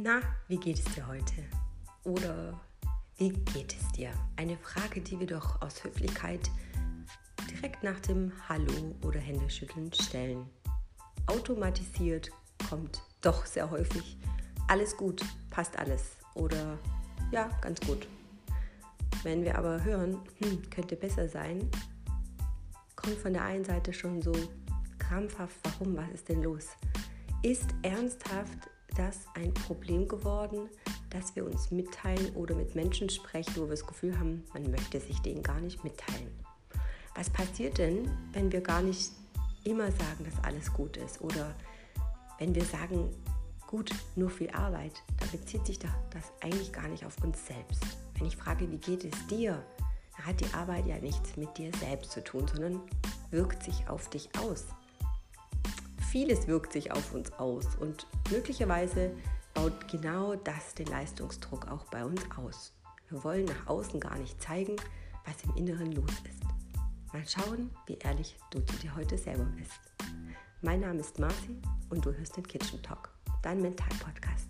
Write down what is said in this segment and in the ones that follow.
Na, wie geht es dir heute? Oder wie geht es dir? Eine Frage, die wir doch aus Höflichkeit direkt nach dem Hallo oder Händeschütteln stellen. Automatisiert kommt doch sehr häufig alles gut, passt alles oder ja, ganz gut. Wenn wir aber hören, hm, könnte besser sein, kommt von der einen Seite schon so krampfhaft, warum, was ist denn los? Ist ernsthaft das ein Problem geworden, dass wir uns mitteilen oder mit Menschen sprechen, wo wir das Gefühl haben, man möchte sich denen gar nicht mitteilen. Was passiert denn, wenn wir gar nicht immer sagen, dass alles gut ist oder wenn wir sagen, gut, nur viel Arbeit, dann bezieht sich das eigentlich gar nicht auf uns selbst. Wenn ich frage, wie geht es dir, dann hat die Arbeit ja nichts mit dir selbst zu tun, sondern wirkt sich auf dich aus vieles wirkt sich auf uns aus und möglicherweise baut genau das den Leistungsdruck auch bei uns aus. Wir wollen nach außen gar nicht zeigen, was im Inneren los ist. Mal schauen, wie ehrlich du zu dir heute selber bist. Mein Name ist Marci und du hörst den Kitchen Talk, dein Mental-Podcast.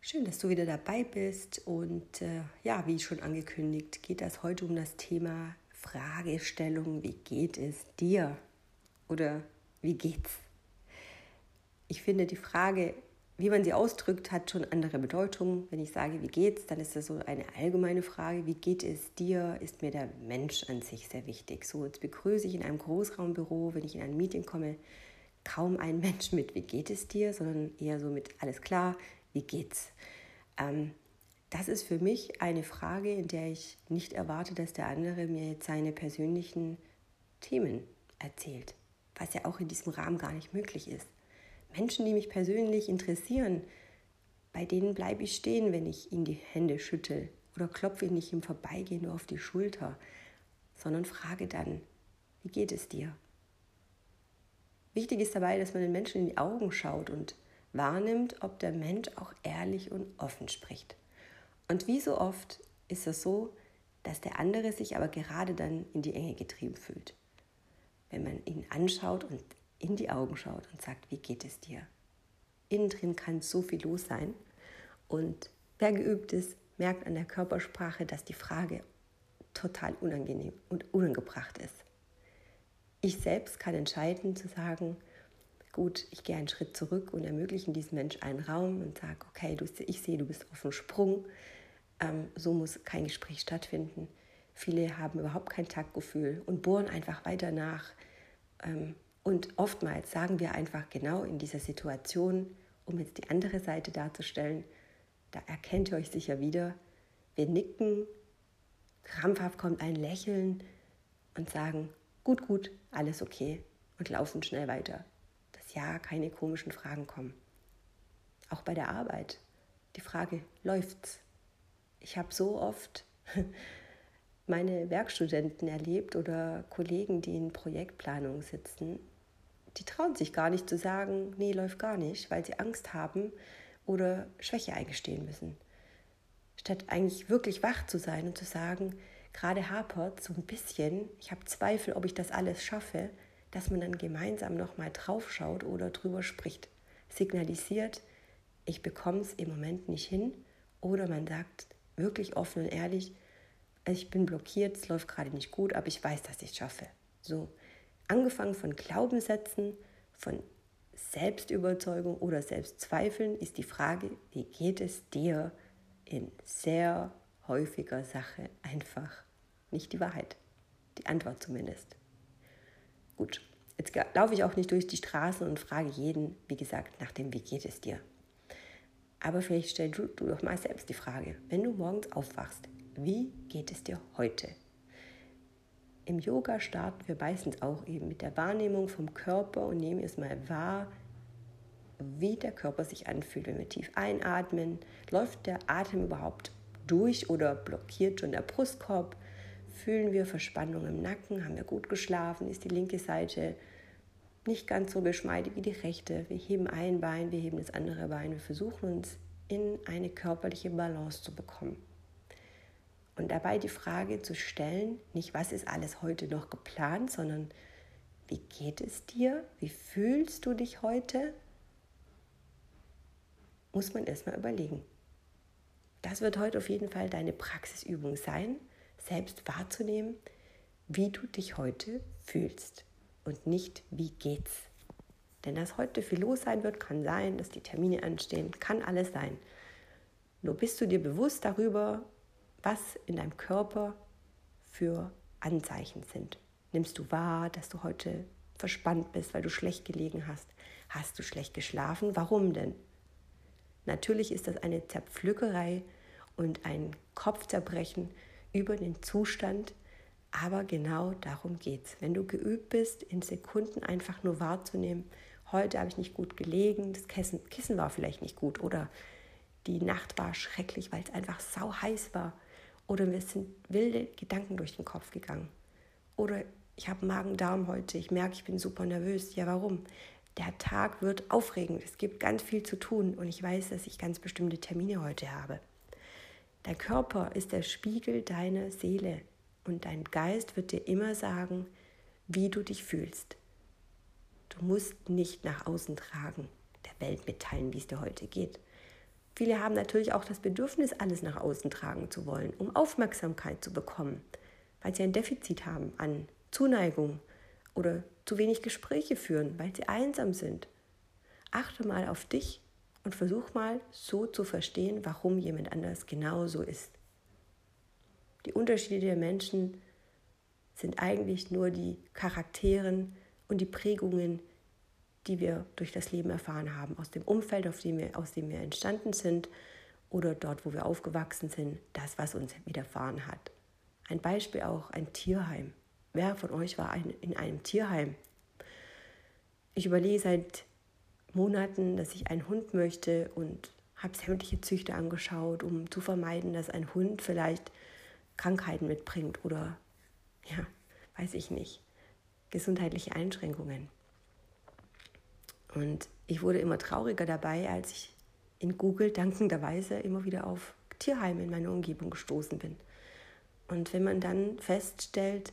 Schön, dass du wieder dabei bist und äh, ja, wie schon angekündigt, geht das heute um das Thema Fragestellung, wie geht es dir? Oder wie geht's? Ich finde, die Frage, wie man sie ausdrückt, hat schon andere Bedeutung. Wenn ich sage, wie geht's, dann ist das so eine allgemeine Frage. Wie geht es dir? Ist mir der Mensch an sich sehr wichtig. So, jetzt begrüße ich in einem Großraumbüro, wenn ich in ein Meeting komme, kaum einen Mensch mit, wie geht es dir, sondern eher so mit, alles klar, wie geht's? Ähm, das ist für mich eine Frage, in der ich nicht erwarte, dass der andere mir jetzt seine persönlichen Themen erzählt, was ja auch in diesem Rahmen gar nicht möglich ist. Menschen, die mich persönlich interessieren, bei denen bleibe ich stehen, wenn ich ihnen die Hände schüttel oder klopfe nicht im Vorbeigehen nur auf die Schulter, sondern frage dann, wie geht es dir? Wichtig ist dabei, dass man den Menschen in die Augen schaut und wahrnimmt, ob der Mensch auch ehrlich und offen spricht. Und wie so oft ist es so, dass der andere sich aber gerade dann in die Enge getrieben fühlt. Wenn man ihn anschaut und in die Augen schaut und sagt, wie geht es dir? Innen drin kann so viel los sein. Und wer geübt ist, merkt an der Körpersprache, dass die Frage total unangenehm und unangebracht ist. Ich selbst kann entscheiden zu sagen, gut, ich gehe einen Schritt zurück und ermögliche diesem Mensch einen Raum und sage, okay, du, ich sehe, du bist auf dem Sprung, ähm, so muss kein Gespräch stattfinden. Viele haben überhaupt kein Taktgefühl und bohren einfach weiter nach. Ähm, und oftmals sagen wir einfach genau in dieser Situation, um jetzt die andere Seite darzustellen, da erkennt ihr euch sicher wieder, wir nicken, krampfhaft kommt ein Lächeln und sagen, gut, gut, alles okay und laufen schnell weiter. Ja keine komischen Fragen kommen. Auch bei der Arbeit. Die Frage, läuft's? ich habe so oft meine Werkstudenten erlebt oder Kollegen, die in Projektplanung sitzen, die trauen sich gar nicht zu sagen, nee, läuft gar nicht, weil sie Angst haben oder Schwäche eingestehen müssen. Statt eigentlich wirklich wach zu sein und zu sagen, gerade hapert so ein bisschen, ich habe Zweifel, ob ich das alles schaffe, dass man dann gemeinsam nochmal draufschaut oder drüber spricht. Signalisiert, ich bekomme es im Moment nicht hin oder man sagt, wirklich offen und ehrlich, ich bin blockiert, es läuft gerade nicht gut, aber ich weiß, dass ich es schaffe. So, angefangen von Glaubenssätzen, von Selbstüberzeugung oder Selbstzweifeln ist die Frage, wie geht es dir in sehr häufiger Sache einfach nicht die Wahrheit. Die Antwort zumindest. Gut, jetzt laufe ich auch nicht durch die Straßen und frage jeden, wie gesagt, nach dem, wie geht es dir. Aber vielleicht stell du, du doch mal selbst die Frage, wenn du morgens aufwachst, wie geht es dir heute? Im Yoga starten wir meistens auch eben mit der Wahrnehmung vom Körper und nehmen es mal wahr, wie der Körper sich anfühlt, wenn wir tief einatmen. Läuft der Atem überhaupt durch oder blockiert schon der Brustkorb? Fühlen wir Verspannung im Nacken? Haben wir gut geschlafen? Ist die linke Seite nicht ganz so geschmeidig wie die rechte. Wir heben ein Bein, wir heben das andere Bein. Wir versuchen uns in eine körperliche Balance zu bekommen. Und dabei die Frage zu stellen, nicht was ist alles heute noch geplant, sondern wie geht es dir? Wie fühlst du dich heute? muss man erstmal überlegen. Das wird heute auf jeden Fall deine Praxisübung sein, selbst wahrzunehmen, wie du dich heute fühlst und nicht, wie geht's. Denn dass heute viel los sein wird, kann sein, dass die Termine anstehen, kann alles sein. Nur bist du dir bewusst darüber, was in deinem Körper für Anzeichen sind. Nimmst du wahr, dass du heute verspannt bist, weil du schlecht gelegen hast? Hast du schlecht geschlafen? Warum denn? Natürlich ist das eine Zerpflückerei und ein Kopfzerbrechen über den Zustand, aber genau darum geht es. Wenn du geübt bist, in Sekunden einfach nur wahrzunehmen, heute habe ich nicht gut gelegen, das Kissen, Kissen war vielleicht nicht gut oder die Nacht war schrecklich, weil es einfach sau heiß war oder mir sind wilde Gedanken durch den Kopf gegangen oder ich habe Magen-Darm heute, ich merke, ich bin super nervös. Ja, warum? Der Tag wird aufregend, es gibt ganz viel zu tun und ich weiß, dass ich ganz bestimmte Termine heute habe. Dein Körper ist der Spiegel deiner Seele und dein Geist wird dir immer sagen, wie du dich fühlst. Du musst nicht nach außen tragen, der Welt mitteilen, wie es dir heute geht. Viele haben natürlich auch das Bedürfnis, alles nach außen tragen zu wollen, um Aufmerksamkeit zu bekommen, weil sie ein Defizit haben an Zuneigung oder zu wenig Gespräche führen, weil sie einsam sind. Achte mal auf dich und versuch mal so zu verstehen, warum jemand anders genauso ist. Die Unterschiede der Menschen sind eigentlich nur die Charakteren und die Prägungen, die wir durch das Leben erfahren haben, aus dem Umfeld, auf dem wir, aus dem wir entstanden sind oder dort, wo wir aufgewachsen sind, das, was uns widerfahren hat. Ein Beispiel auch ein Tierheim. Wer von euch war in einem Tierheim? Ich überlege seit Monaten, dass ich einen Hund möchte und habe sämtliche Züchter angeschaut, um zu vermeiden, dass ein Hund vielleicht Krankheiten mitbringt oder, ja, weiß ich nicht, gesundheitliche Einschränkungen. Und ich wurde immer trauriger dabei, als ich in Google dankenderweise immer wieder auf Tierheime in meiner Umgebung gestoßen bin. Und wenn man dann feststellt,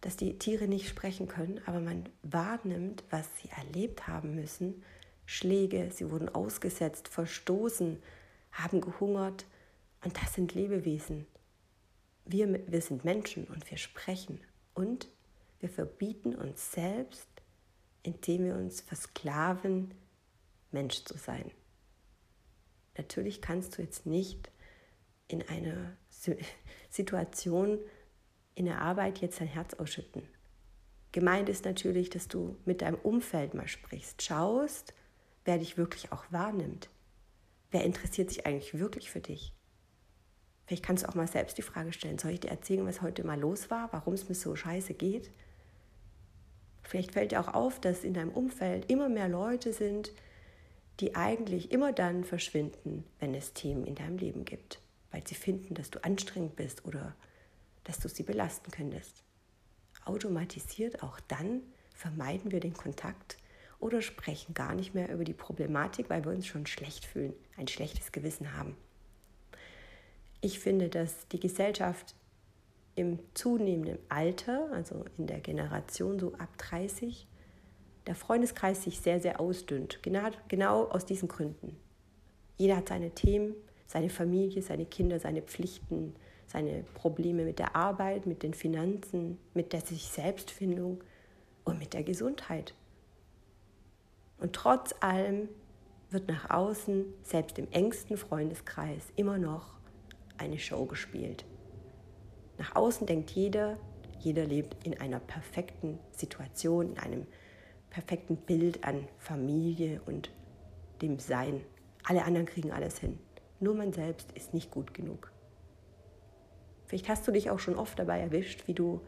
dass die Tiere nicht sprechen können, aber man wahrnimmt, was sie erlebt haben müssen, Schläge, sie wurden ausgesetzt, verstoßen, haben gehungert und das sind Lebewesen. Wir, wir sind Menschen und wir sprechen und wir verbieten uns selbst indem wir uns versklaven, Mensch zu sein. Natürlich kannst du jetzt nicht in einer Situation in der Arbeit jetzt dein Herz ausschütten. Gemeint ist natürlich, dass du mit deinem Umfeld mal sprichst, schaust, wer dich wirklich auch wahrnimmt. Wer interessiert sich eigentlich wirklich für dich? Vielleicht kannst du auch mal selbst die Frage stellen, soll ich dir erzählen, was heute mal los war, warum es mir so scheiße geht? Vielleicht fällt dir auch auf, dass in deinem Umfeld immer mehr Leute sind, die eigentlich immer dann verschwinden, wenn es Themen in deinem Leben gibt, weil sie finden, dass du anstrengend bist oder dass du sie belasten könntest. Automatisiert auch dann vermeiden wir den Kontakt oder sprechen gar nicht mehr über die Problematik, weil wir uns schon schlecht fühlen, ein schlechtes Gewissen haben. Ich finde, dass die Gesellschaft im zunehmenden Alter, also in der Generation so ab 30, der Freundeskreis sich sehr, sehr ausdünnt. Genau, genau aus diesen Gründen. Jeder hat seine Themen, seine Familie, seine Kinder, seine Pflichten, seine Probleme mit der Arbeit, mit den Finanzen, mit der sich Selbstfindung und mit der Gesundheit. Und trotz allem wird nach außen, selbst im engsten Freundeskreis, immer noch eine Show gespielt. Nach außen denkt jeder, jeder lebt in einer perfekten Situation, in einem perfekten Bild an Familie und dem Sein. Alle anderen kriegen alles hin. Nur man selbst ist nicht gut genug. Vielleicht hast du dich auch schon oft dabei erwischt, wie du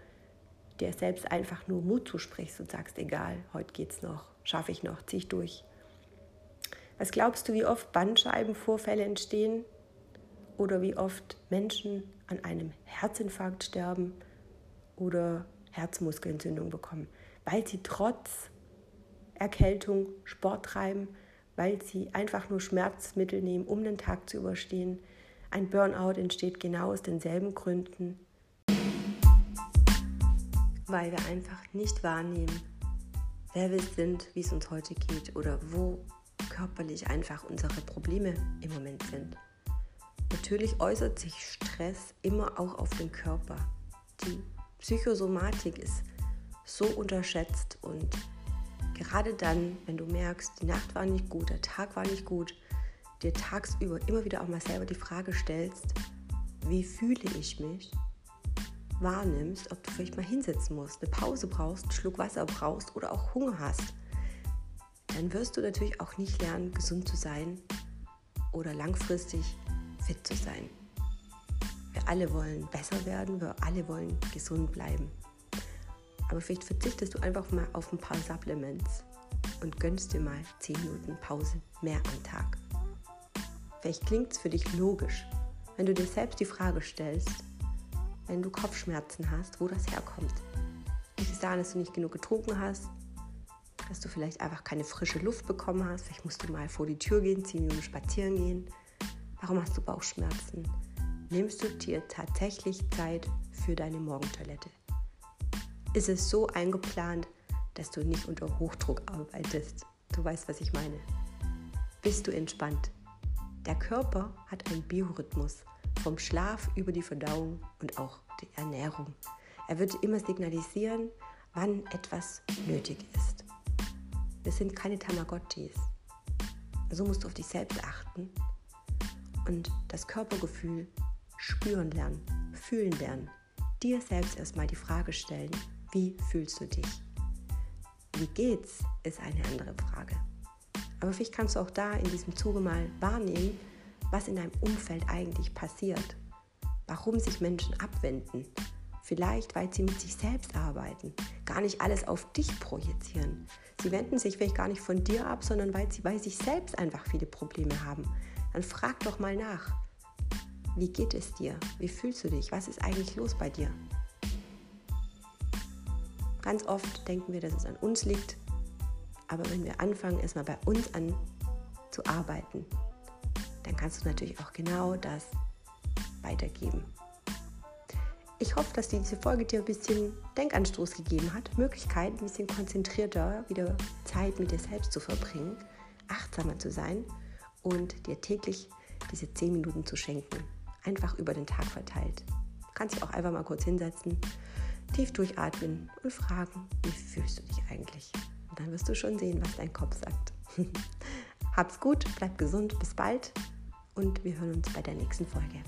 dir selbst einfach nur Mut zusprichst und sagst, egal, heute geht's noch, schaffe ich noch, zieh ich durch. Was glaubst du, wie oft Bandscheibenvorfälle entstehen oder wie oft Menschen an einem Herzinfarkt sterben oder Herzmuskelentzündung bekommen, weil sie trotz Erkältung Sport treiben, weil sie einfach nur Schmerzmittel nehmen, um den Tag zu überstehen. Ein Burnout entsteht genau aus denselben Gründen, weil wir einfach nicht wahrnehmen, wer wir sind, wie es uns heute geht oder wo körperlich einfach unsere Probleme im Moment sind. Natürlich äußert sich Stress immer auch auf den Körper. Die Psychosomatik ist so unterschätzt und gerade dann, wenn du merkst, die Nacht war nicht gut, der Tag war nicht gut, dir tagsüber immer wieder auch mal selber die Frage stellst, wie fühle ich mich, wahrnimmst, ob du vielleicht mal hinsetzen musst, eine Pause brauchst, einen Schluck Wasser brauchst oder auch Hunger hast, dann wirst du natürlich auch nicht lernen, gesund zu sein oder langfristig fit zu sein. Wir alle wollen besser werden, wir alle wollen gesund bleiben. Aber vielleicht verzichtest du einfach mal auf ein paar Supplements und gönnst dir mal 10 Minuten Pause mehr am Tag. Vielleicht klingt es für dich logisch, wenn du dir selbst die Frage stellst, wenn du Kopfschmerzen hast, wo das herkommt. Liegt es daran, dass du nicht genug getrunken hast, dass du vielleicht einfach keine frische Luft bekommen hast, vielleicht musst du mal vor die Tür gehen, 10 Minuten spazieren gehen, Warum hast du Bauchschmerzen? Nimmst du dir tatsächlich Zeit für deine Morgentoilette? Ist es so eingeplant, dass du nicht unter Hochdruck arbeitest? Du weißt, was ich meine. Bist du entspannt? Der Körper hat einen Biorhythmus, vom Schlaf über die Verdauung und auch die Ernährung. Er wird immer signalisieren, wann etwas nötig ist. Wir sind keine Tamagotchis. Also musst du auf dich selbst achten und das Körpergefühl spüren lernen, fühlen lernen. Dir selbst erstmal die Frage stellen, wie fühlst du dich? Wie geht's, ist eine andere Frage. Aber vielleicht kannst du auch da in diesem Zuge mal wahrnehmen, was in deinem Umfeld eigentlich passiert. Warum sich Menschen abwenden. Vielleicht, weil sie mit sich selbst arbeiten, gar nicht alles auf dich projizieren. Sie wenden sich vielleicht gar nicht von dir ab, sondern weil sie bei sich selbst einfach viele Probleme haben dann frag doch mal nach. Wie geht es dir? Wie fühlst du dich? Was ist eigentlich los bei dir? Ganz oft denken wir, dass es an uns liegt, aber wenn wir anfangen, erstmal bei uns an zu arbeiten, dann kannst du natürlich auch genau das weitergeben. Ich hoffe, dass diese Folge dir ein bisschen Denkanstoß gegeben hat, Möglichkeit, ein bisschen konzentrierter wieder Zeit mit dir selbst zu verbringen, achtsamer zu sein und dir täglich diese 10 Minuten zu schenken. Einfach über den Tag verteilt. Du kannst dich auch einfach mal kurz hinsetzen, tief durchatmen und fragen, wie fühlst du dich eigentlich? Dann wirst du schon sehen, was dein Kopf sagt. Hab's gut, bleib gesund, bis bald und wir hören uns bei der nächsten Folge.